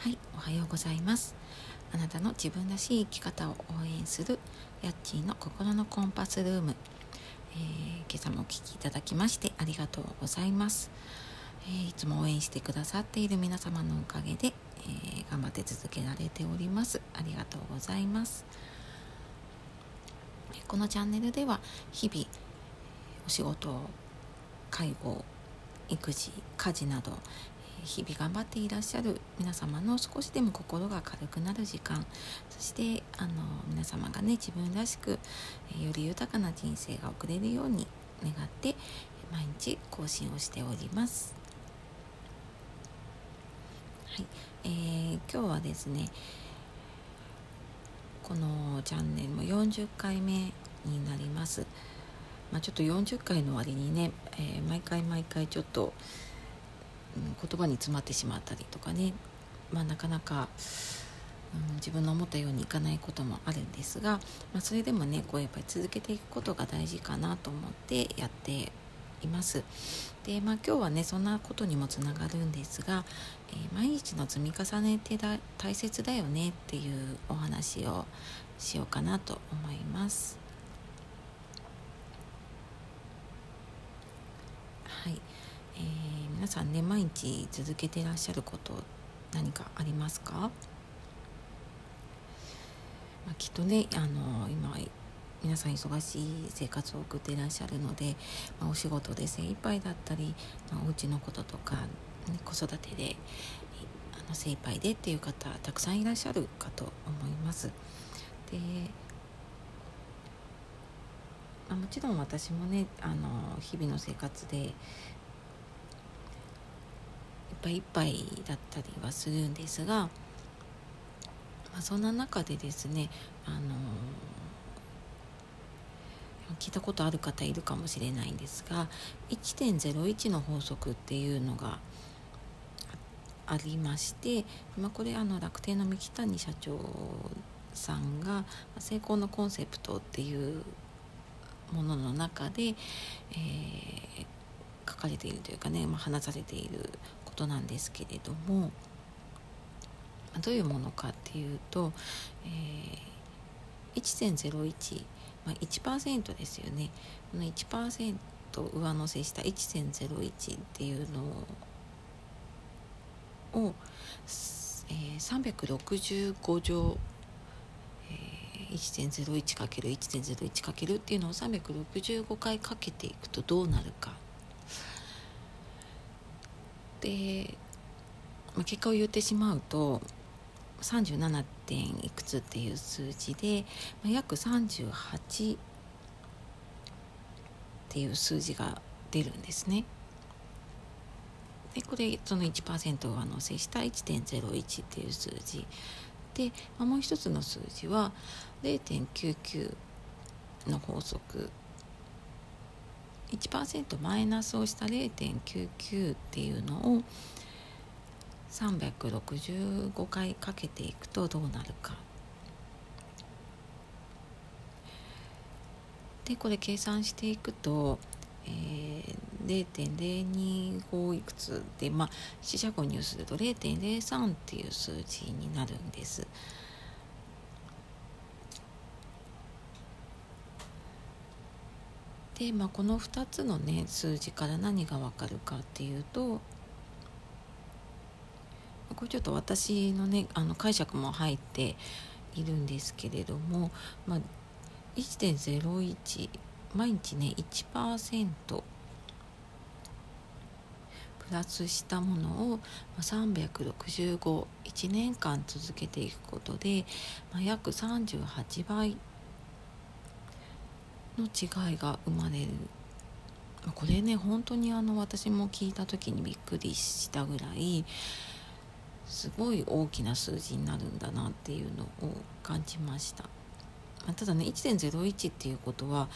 はいおはようございます。あなたの自分らしい生き方を応援するヤッチーの心のコンパスルーム、えー、今朝もお聴きいただきましてありがとうございます、えー、いつも応援してくださっている皆様のおかげで、えー、頑張って続けられております。ありがとうございます。このチャンネルでは日々お仕事介護育児家事など日々頑張っていらっしゃる皆様の少しでも心が軽くなる時間そしてあの皆様がね自分らしくより豊かな人生が送れるように願って毎日更新をしております。はいえー、今日はですねこのチャンネルも40回目になります。まあ、ちょっと40回の割にね、えー、毎回毎回ちょっと言葉に詰まってしまったりとかね、まあ、なかなか、うん、自分の思ったようにいかないこともあるんですが、まあ、それでもねこうやっぱり続けていくことが大事かなと思ってやっています。で、まあ、今日はねそんなことにもつながるんですが、えー、毎日の積み重ねってだ大切だよねっていうお話をしようかなと思います。はいえー、皆さんね毎日続けていらっしゃること何かありますか、まあ、きっとねあの今皆さん忙しい生活を送ってらっしゃるので、まあ、お仕事で精一杯だったり、まあ、お家のこととか、ね、子育てであの精一杯でっていう方たくさんいらっしゃるかと思います。で、もちろん私もねあの日々の生活でぱいいっぱいだったりはするんですが、まあ、そんな中でですねあの聞いたことある方いるかもしれないんですが1.01の法則っていうのがありまして、まあ、これあの楽天の三木谷社長さんが成功のコンセプトっていうものの中で、えー、書かれているというかね、まあ、話されていることなんですけれどもどういうものかっていうと、えー、1.01、まあ、1%ですよね。この1%上乗せした1.01っていうのを、えー、365乗、えー、1.01×1.01× っていうのを365回かけていくとどうなるか。で、まあ、結果を言ってしまうと37点いくつっていう数字で、まあ、約38っていう数字が出るんですね。でこれその1%を上乗せした1.01っていう数字で、まあ、もう一つの数字は0.99の法則1%マイナスをした0.99っていうのを365回かけていくとどうなるか。でこれ計算していくと、えー、0.025いくつでまあ四捨五入すると0.03っていう数字になるんです。で、まあ、この2つのね数字から何が分かるかっていうとこれちょっと私のねあの解釈も入っているんですけれども、まあ、1.01毎日ね1%プラスしたものを365 1年間続けていくことで、まあ、約38倍の違いが生まれるこれね本当にあの私も聞いた時にびっくりしたぐらいすごい大きな数字になるんだなっていうのを感じました。まただね1.01っていうことは、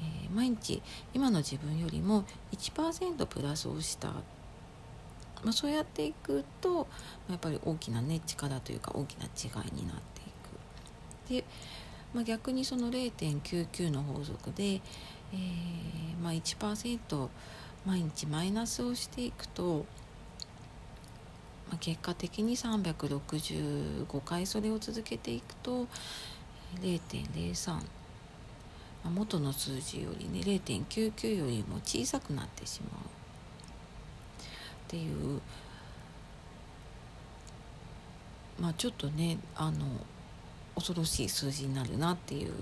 えー、毎日今の自分よりも1%プラスをした、まあ、そうやっていくとやっぱり大きなね力というか大きな違いになっていく。でまあ、逆にその0.99の法則で、えーまあ1、毎日マイナスをしていくと、まあ、結果的に365回それを続けていくと0.03元の数字よりね0.99よりも小さくなってしまう。っていう。まあちょっとねあの恐ろしい数字になるなっていう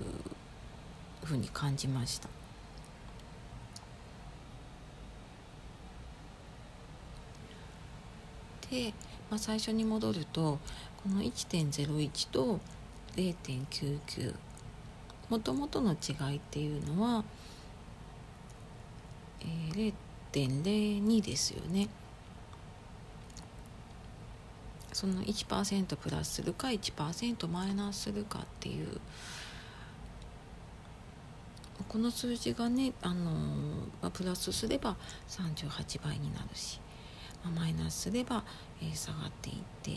ふうに感じました。で、まあ、最初に戻るとこの1.01と0.99もともとの違いっていうのは、えー、0.02ですよね。その1%プラスするか1%マイナスするかっていうこの数字がね、あのまあ、プラスすれば38倍になるし、あ、マイナスすれば、え、下がっていって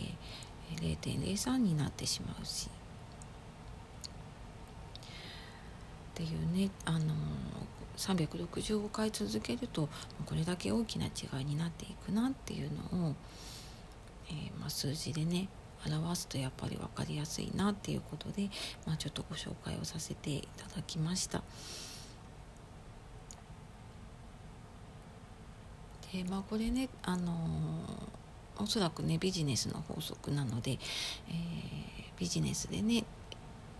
0.03になってしまうし。っていうね、あの365回続けるとこれだけ大きな違いになっていくなっていうのを、えー、まあ、数字でね表すとやっぱり分かりやすいなっていうことで、まあ、ちょっとご紹介をさせていただきました。でまあこれねあのー、おそらくねビジネスの法則なので、えー、ビジネスでね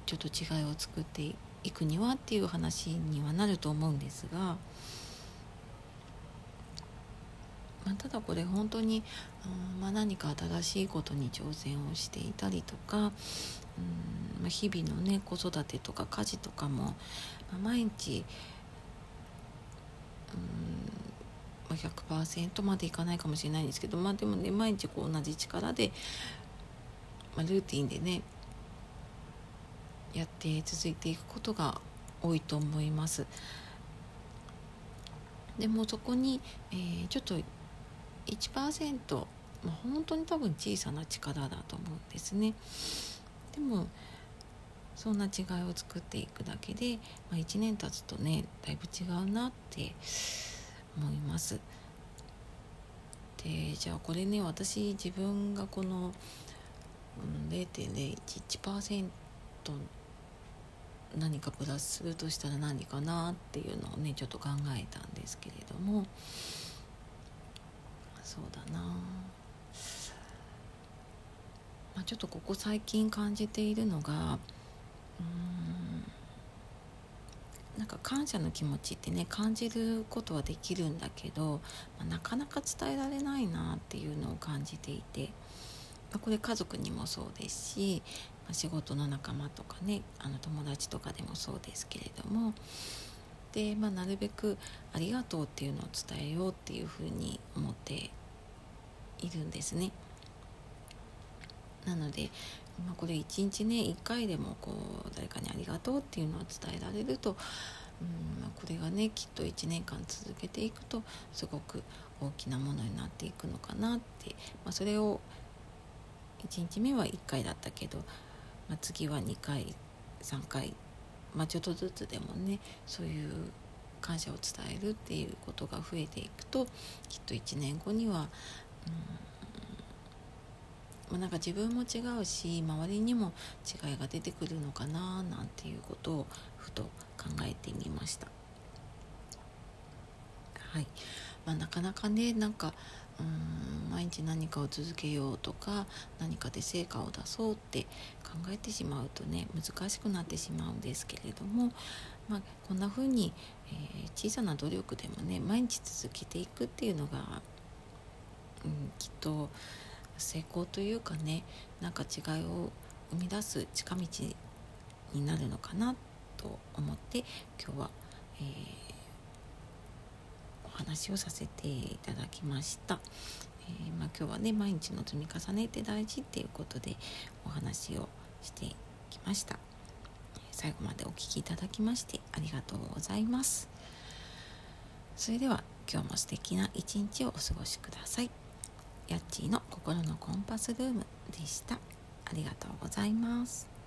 ちょっと違いを作っていくにはっていう話にはなると思うんですが。まあ、ただこれ本当に、うんまあ、何か新しいことに挑戦をしていたりとか、うんまあ、日々のね子育てとか家事とかも、まあ、毎日、うんまあ、100%までいかないかもしれないんですけど、まあ、でもね毎日こう同じ力で、まあ、ルーティンでねやって続いていくことが多いと思います。でもそこに、えー、ちょっと1%、まあ、本当に多分小さな力だと思うんですね。でもそんな違いを作っていくだけで、まあ、1年経つとねだいぶ違うなって思います。でじゃあこれね私自分がこの、0.011%何かプラスするとしたら何かなっていうのをねちょっと考えたんですけれどもそうだな、まあ、ちょっとここ最近感じているのがうんなんか感謝の気持ちってね感じることはできるんだけど、まあ、なかなか伝えられないなっていうのを感じていて、まあ、これ家族にもそうですし、まあ、仕事の仲間とかねあの友達とかでもそうですけれどもで、まあ、なるべく「ありがとう」っていうのを伝えようっていうふうに思っているんですね。なので、まあ、これ一日ね1回でもこう誰かに「ありがとう」っていうのを伝えられると、うんまあ、これがねきっと1年間続けていくとすごく大きなものになっていくのかなって、まあ、それを1日目は1回だったけど、まあ、次は2回3回、まあ、ちょっとずつでもねそういう感謝を伝えるっていうことが増えていくときっと1年後にはまあ、なんか自分も違うし周りにも違いが出てくるのかななんていうことをふと考えてみました。はいまあ、なかなかねなんかうん毎日何かを続けようとか何かで成果を出そうって考えてしまうとね難しくなってしまうんですけれども、まあ、こんな風に、えー、小さな努力でもね毎日続けていくっていうのがうん、きっと成功というかねなんか違いを生み出す近道になるのかなと思って今日は、えー、お話をさせていただきました。えー、まあ、今日はね毎日の積み重ねって大事っていうことでお話をしてきました。最後までお聴きいただきましてありがとうございます。それでは今日も素敵な一日をお過ごしください。ヤッチーの心のコンパスルームでした。ありがとうございます。